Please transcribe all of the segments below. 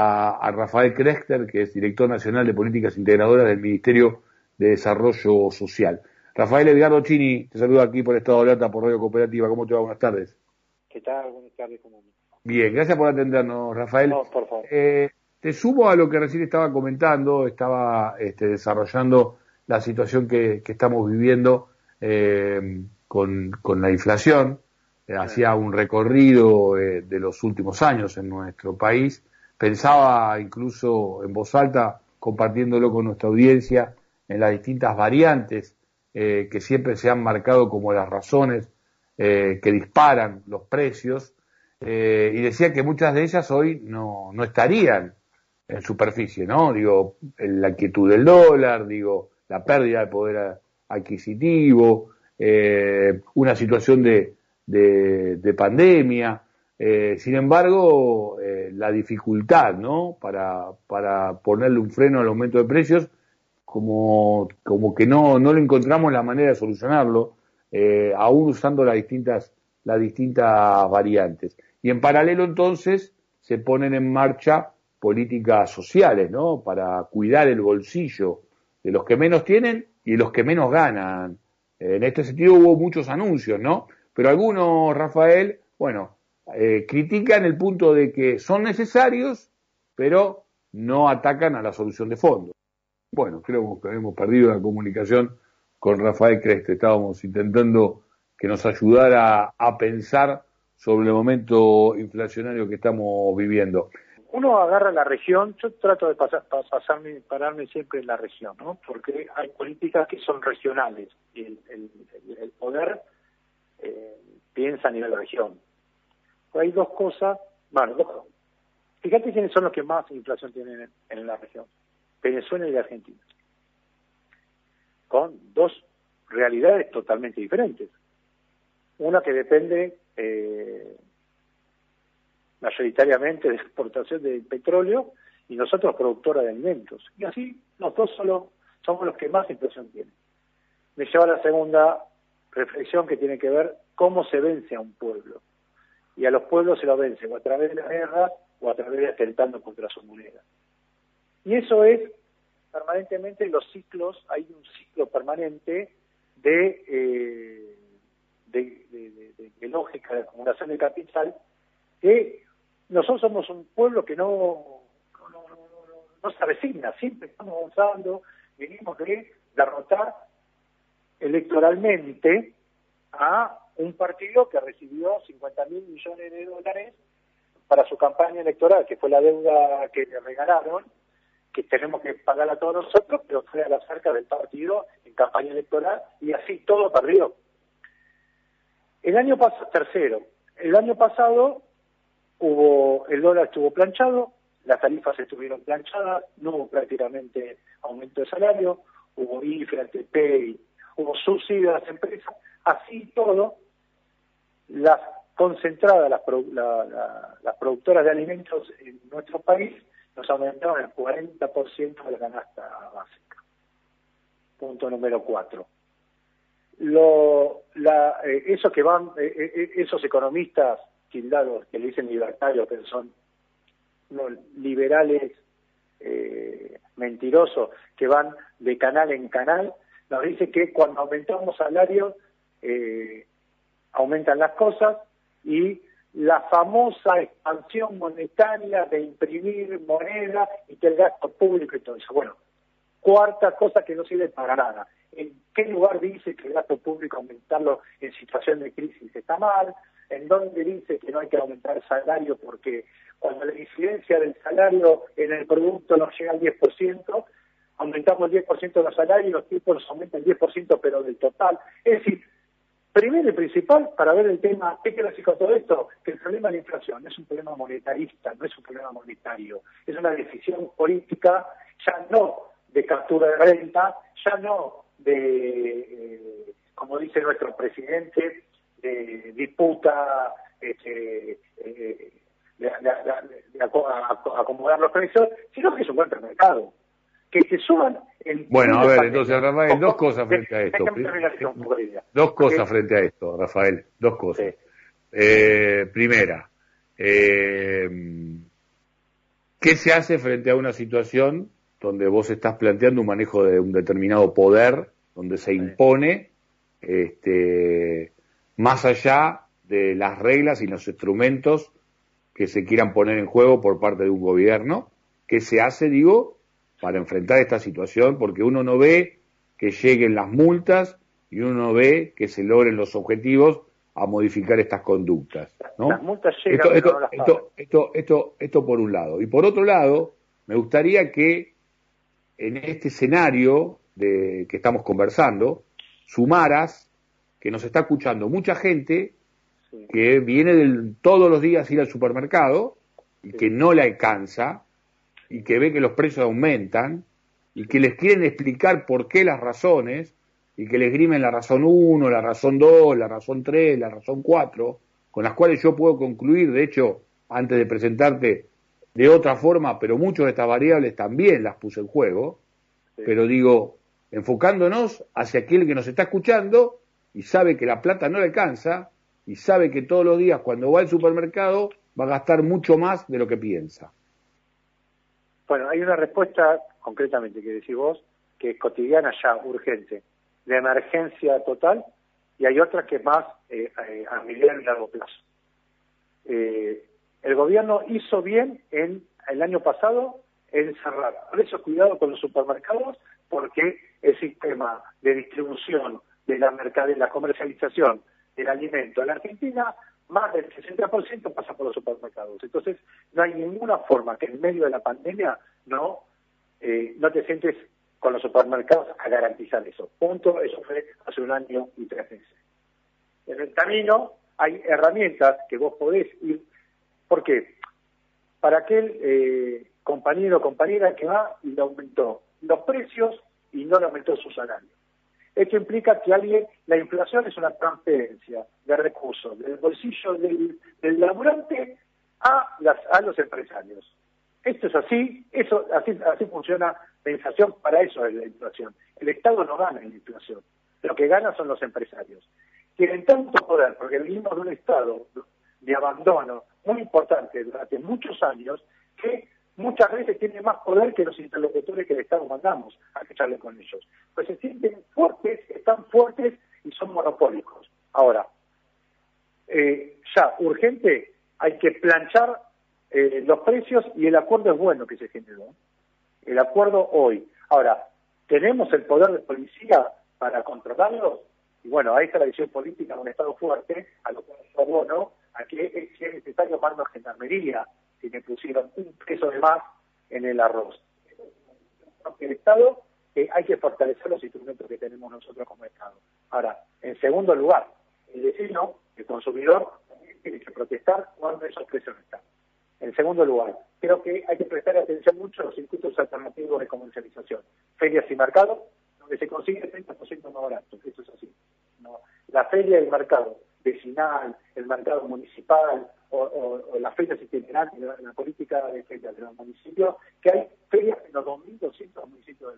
a, Rafael Krechter, que es director nacional de políticas integradoras del Ministerio de Desarrollo Social. Rafael Edgardo Chini, te saludo aquí por Estado de Alerta, por Radio Cooperativa. ¿Cómo te va? Buenas tardes. ¿Qué tal? Buenas tardes. ¿Cómo Bien, gracias por atendernos, Rafael. No, por favor. Eh, te sumo a lo que recién estaba comentando, estaba este, desarrollando la situación que, estamos viviendo eh, con, la inflación. Eh, hacía un recorrido de los últimos años en nuestro país. Pensaba incluso en voz alta, compartiéndolo con nuestra audiencia, en las distintas variantes que siempre se han marcado como las razones que disparan los precios eh, y decía que muchas de ellas hoy no, no estarían en superficie, ¿no? Digo, la quietud del dólar, digo, la pérdida de poder adquisitivo, eh, una situación de, de, pandemia, eh, sin embargo, la dificultad, ¿no? Para, para ponerle un freno al aumento de precios, como, como que no, no le encontramos la manera de solucionarlo, aún usando las distintas, las distintas variantes. Y en paralelo entonces se ponen en marcha políticas sociales, ¿no? Para cuidar el bolsillo de los que menos tienen y los que menos ganan. En este sentido hubo muchos anuncios, ¿no? Pero algunos, Rafael, bueno, eh, critican el punto de que son necesarios, pero no atacan a la solución de fondo. Bueno, creo que hemos perdido la comunicación con Rafael Creste. Estábamos intentando que nos ayudara a pensar sobre el momento inflacionario que estamos viviendo. Uno agarra la región, yo trato de pasar, pararme siempre en la región, ¿no? Porque hay políticas que son regionales y el, poder eh, piensa a nivel de hay dos cosas, bueno, dos, fíjate quiénes son los que más inflación tienen en, la región, Venezuela y Argentina, con dos realidades totalmente diferentes. Una que depende eh, mayoritariamente de exportación de petróleo y nosotros productora de alimentos. Y así los dos solo somos los que más inflación tienen. Me lleva a la segunda reflexión que tiene que ver cómo se vence a un pueblo. Y a los pueblos se lo vence o a través de la guerra o a través de atentando contra su moneda. Y eso es permanentemente los ciclos, hay un ciclo permanente de eh, de, lógica de acumulación de capital, que nosotros somos un pueblo que no, no, se resigna, siempre estamos avanzando, venimos de derrotar electoralmente a un partido que recibió 50 mil millones de dólares para su campaña electoral, que fue la deuda que le regalaron, que tenemos que pagar a todos nosotros, pero fue a la cerca del partido en campaña electoral y así todo perdió. El año pasado, tercero, el año pasado hubo, el dólar estuvo planchado, las tarifas estuvieron planchadas, no hubo prácticamente aumento de salario, hubo IFRA, TP, hubo subsidios a las empresas, así todo, las concentradas, las, las productoras de alimentos en nuestro país nos aumentaron el 40% de la canasta básica. Punto número cuatro lo, la, eh, eso que van, eh, eh, esos economistas tildados que le dicen libertarios, que son liberales mentirosos, que van de canal en canal, nos dice que cuando aumentamos salarios aumentan las cosas y la famosa expansión monetaria de imprimir moneda y que el gasto público y todo eso. Bueno, cuarta cosa que no sirve para nada, en qué lugar dice que el gasto público aumentarlo en situación de crisis está mal, en dónde dice que no hay que aumentar el salario porque cuando la incidencia del salario en el producto no llega al 10%, aumentamos el 10% de los salarios y los tipos aumentan el 10% pero del total. Es decir, primero y principal, para ver el tema, ¿qué clásico todo esto? Que el problema de la inflación es un problema monetarista, no es un problema monetario, es una decisión política, ya no de captura de renta, ya no de, eh, como dice nuestro presidente, de disputa este, eh, de, acomodar los precios, sino que es un buen mercado. Que se suban el Bueno, a ver, entonces, Rafael, dos cosas frente a esto. Dos cosas frente a esto, Rafael, dos cosas. Eh, primera, ¿Qué se hace frente a una situación donde vos estás planteando un manejo de un determinado poder, donde se impone este, más allá de las reglas y los instrumentos que se quieran poner en juego por parte de un gobierno? ¿Qué se hace, digo, para enfrentar esta situación? Porque uno no ve que lleguen las multas y uno no ve que se logren los objetivos a modificar estas conductas. ¿no? Las multas llegan, esto, esto, esto, esto, esto, por un lado. Y por otro lado, me gustaría que en este escenario de que estamos conversando, sumaras que nos está escuchando mucha gente que viene del, todos los días a ir al supermercado y que no le alcanza y que ve que los precios aumentan y que les quieren explicar por qué las razones y que les grimen la razón 1, la razón 2, la razón 3, la razón 4, con las cuales yo puedo concluir, de hecho, antes de presentarte de otra forma, pero muchas de estas variables también las puse en juego, pero digo, enfocándonos hacia aquel que nos está escuchando y sabe que la plata no le alcanza y sabe que todos los días cuando va al supermercado va a gastar mucho más de lo que piensa. Bueno, hay una respuesta concretamente que decís vos, que es cotidiana ya, urgente de emergencia total y hay otra que es más eh, eh, a mediano y largo plazo. Eh, el gobierno hizo bien en el año pasado en cerrar. Por eso cuidado con los supermercados porque el sistema de distribución de la de la comercialización del alimento en la Argentina, más del 60% pasa por los supermercados. Entonces, no hay ninguna forma que en medio de la pandemia no, no te sientes con los supermercados a garantizar eso. Punto, eso fue hace un año y tres meses. En el camino hay herramientas que vos podés ir, ¿por qué? Para aquel eh, compañero o compañera que va y le aumentó los precios y no le aumentó su salario. Esto implica que alguien, la inflación es una transferencia de recursos del bolsillo del, del laburante a, las, a los empresarios. Esto es así, eso así, así funciona la inflación, para eso es la inflación. El Estado no gana en la inflación, lo que gana son los empresarios. Tienen tanto poder, porque vivimos de un estado de abandono muy importante durante muchos años, que muchas veces tiene más poder que los interlocutores que el Estado mandamos a echarle con ellos. Pues se sienten fuertes, están fuertes y son monopólicos. Ahora, eh, ya, urgente, hay que planchar eh, los precios y el acuerdo es bueno que se generó. El acuerdo hoy. Ahora, ¿tenemos el poder de policía para controlarlo? Y bueno, ahí está la visión política de un Estado fuerte, a lo cual yo abono, a que si es necesario mando a gendarmería, si me pusieron un peso de más en el arroz. El Estado hay que fortalecer los instrumentos que tenemos nosotros como Estado. Ahora, en segundo lugar, el vecino, el consumidor, tiene que protestar cuando esos precios están. En segundo lugar, creo que hay que prestar atención mucho a los circuitos alternativos de comercialización, ferias y mercados, donde se consigue 30% más barato, eso es así. La feria y el mercado vecinal, el mercado municipal o, las ferias itinerantes, la, la política de ferias de los municipios, que hay ferias en los 2.200 municipios del.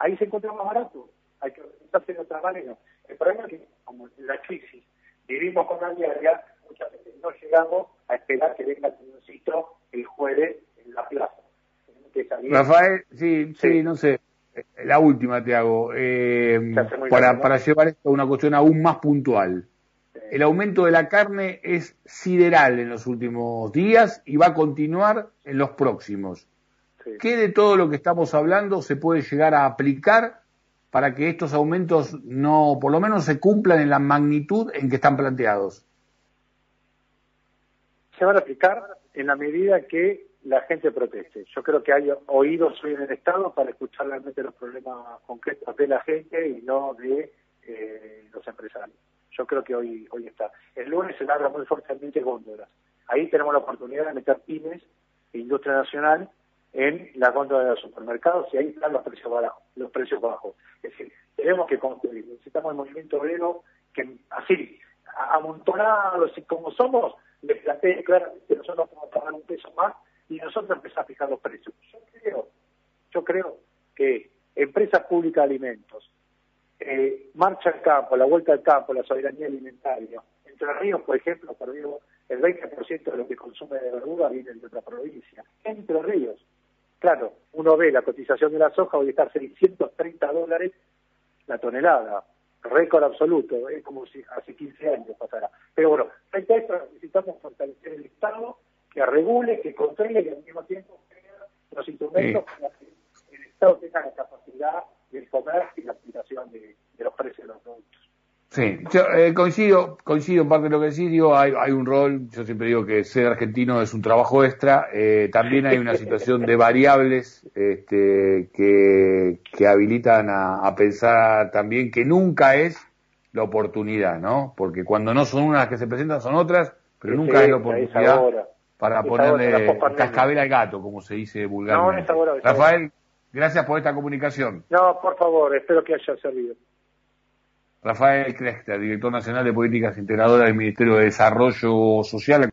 Ahí se encuentra más barato, hay que organizarse de otra manera. El problema es que, como la crisis, vivimos con la diaria, muchas veces no llegamos a esperar que venga el el jueves en la plaza. Rafael, sí, sí, no sé. La última te hago. Eh, para, para llevar esto a una cuestión aún más puntual. El aumento de la carne es sideral en los últimos días y va a continuar en los próximos. ¿Qué de todo lo que estamos hablando se puede llegar a aplicar para que estos aumentos no, por lo menos, se cumplan en la magnitud en que están planteados? se van a aplicar en la medida que la gente proteste. Yo creo que hay oídos hoy en el Estado para escuchar realmente los problemas concretos de la gente y no de eh, los empresarios. Yo creo que hoy hoy está. El lunes se larga muy fuertemente góndolas. Ahí tenemos la oportunidad de meter pymes e industria nacional en las góndolas de los supermercados y ahí están los precios bajos. Los precios bajos. Es decir, tenemos que construir. Necesitamos el movimiento obrero que así, amontonados y como somos, le planteé claramente que nosotros a pagar un peso más y nosotros empezamos a fijar los precios. Yo creo, yo creo que empresas públicas de alimentos, eh, marcha al campo, la vuelta al campo, la soberanía alimentaria, Entre Ríos, por ejemplo, el el 20% de lo que consume de verdura viene de otra provincia, Entre Ríos. Claro, uno ve la cotización de la soja, hoy está a 630 dólares la tonelada, récord absoluto, es como si hace 15 años pasara. Pero bueno, frente a esto necesitamos fortalecer el Estado, que regule, que controle y al mismo tiempo crea los instrumentos para que el Estado tenga la capacidad del comercio y la aplicación de los precios de los productos. Sí, yo, eh, coincido, coincido en parte de lo que decís, digo, hay, hay un rol, yo siempre digo que ser argentino es un trabajo extra, eh, también hay una situación de variables este, que, que habilitan a, pensar también que nunca es la oportunidad, ¿no? Porque cuando no son unas que se presentan son otras, pero nunca es la oportunidad para ponerle cascabel al gato, como se dice vulgarmente. Rafael, gracias por esta comunicación. No, por favor, espero que haya servido. Rafael Cresta, director nacional de Políticas Integradoras del Ministerio de Desarrollo Social.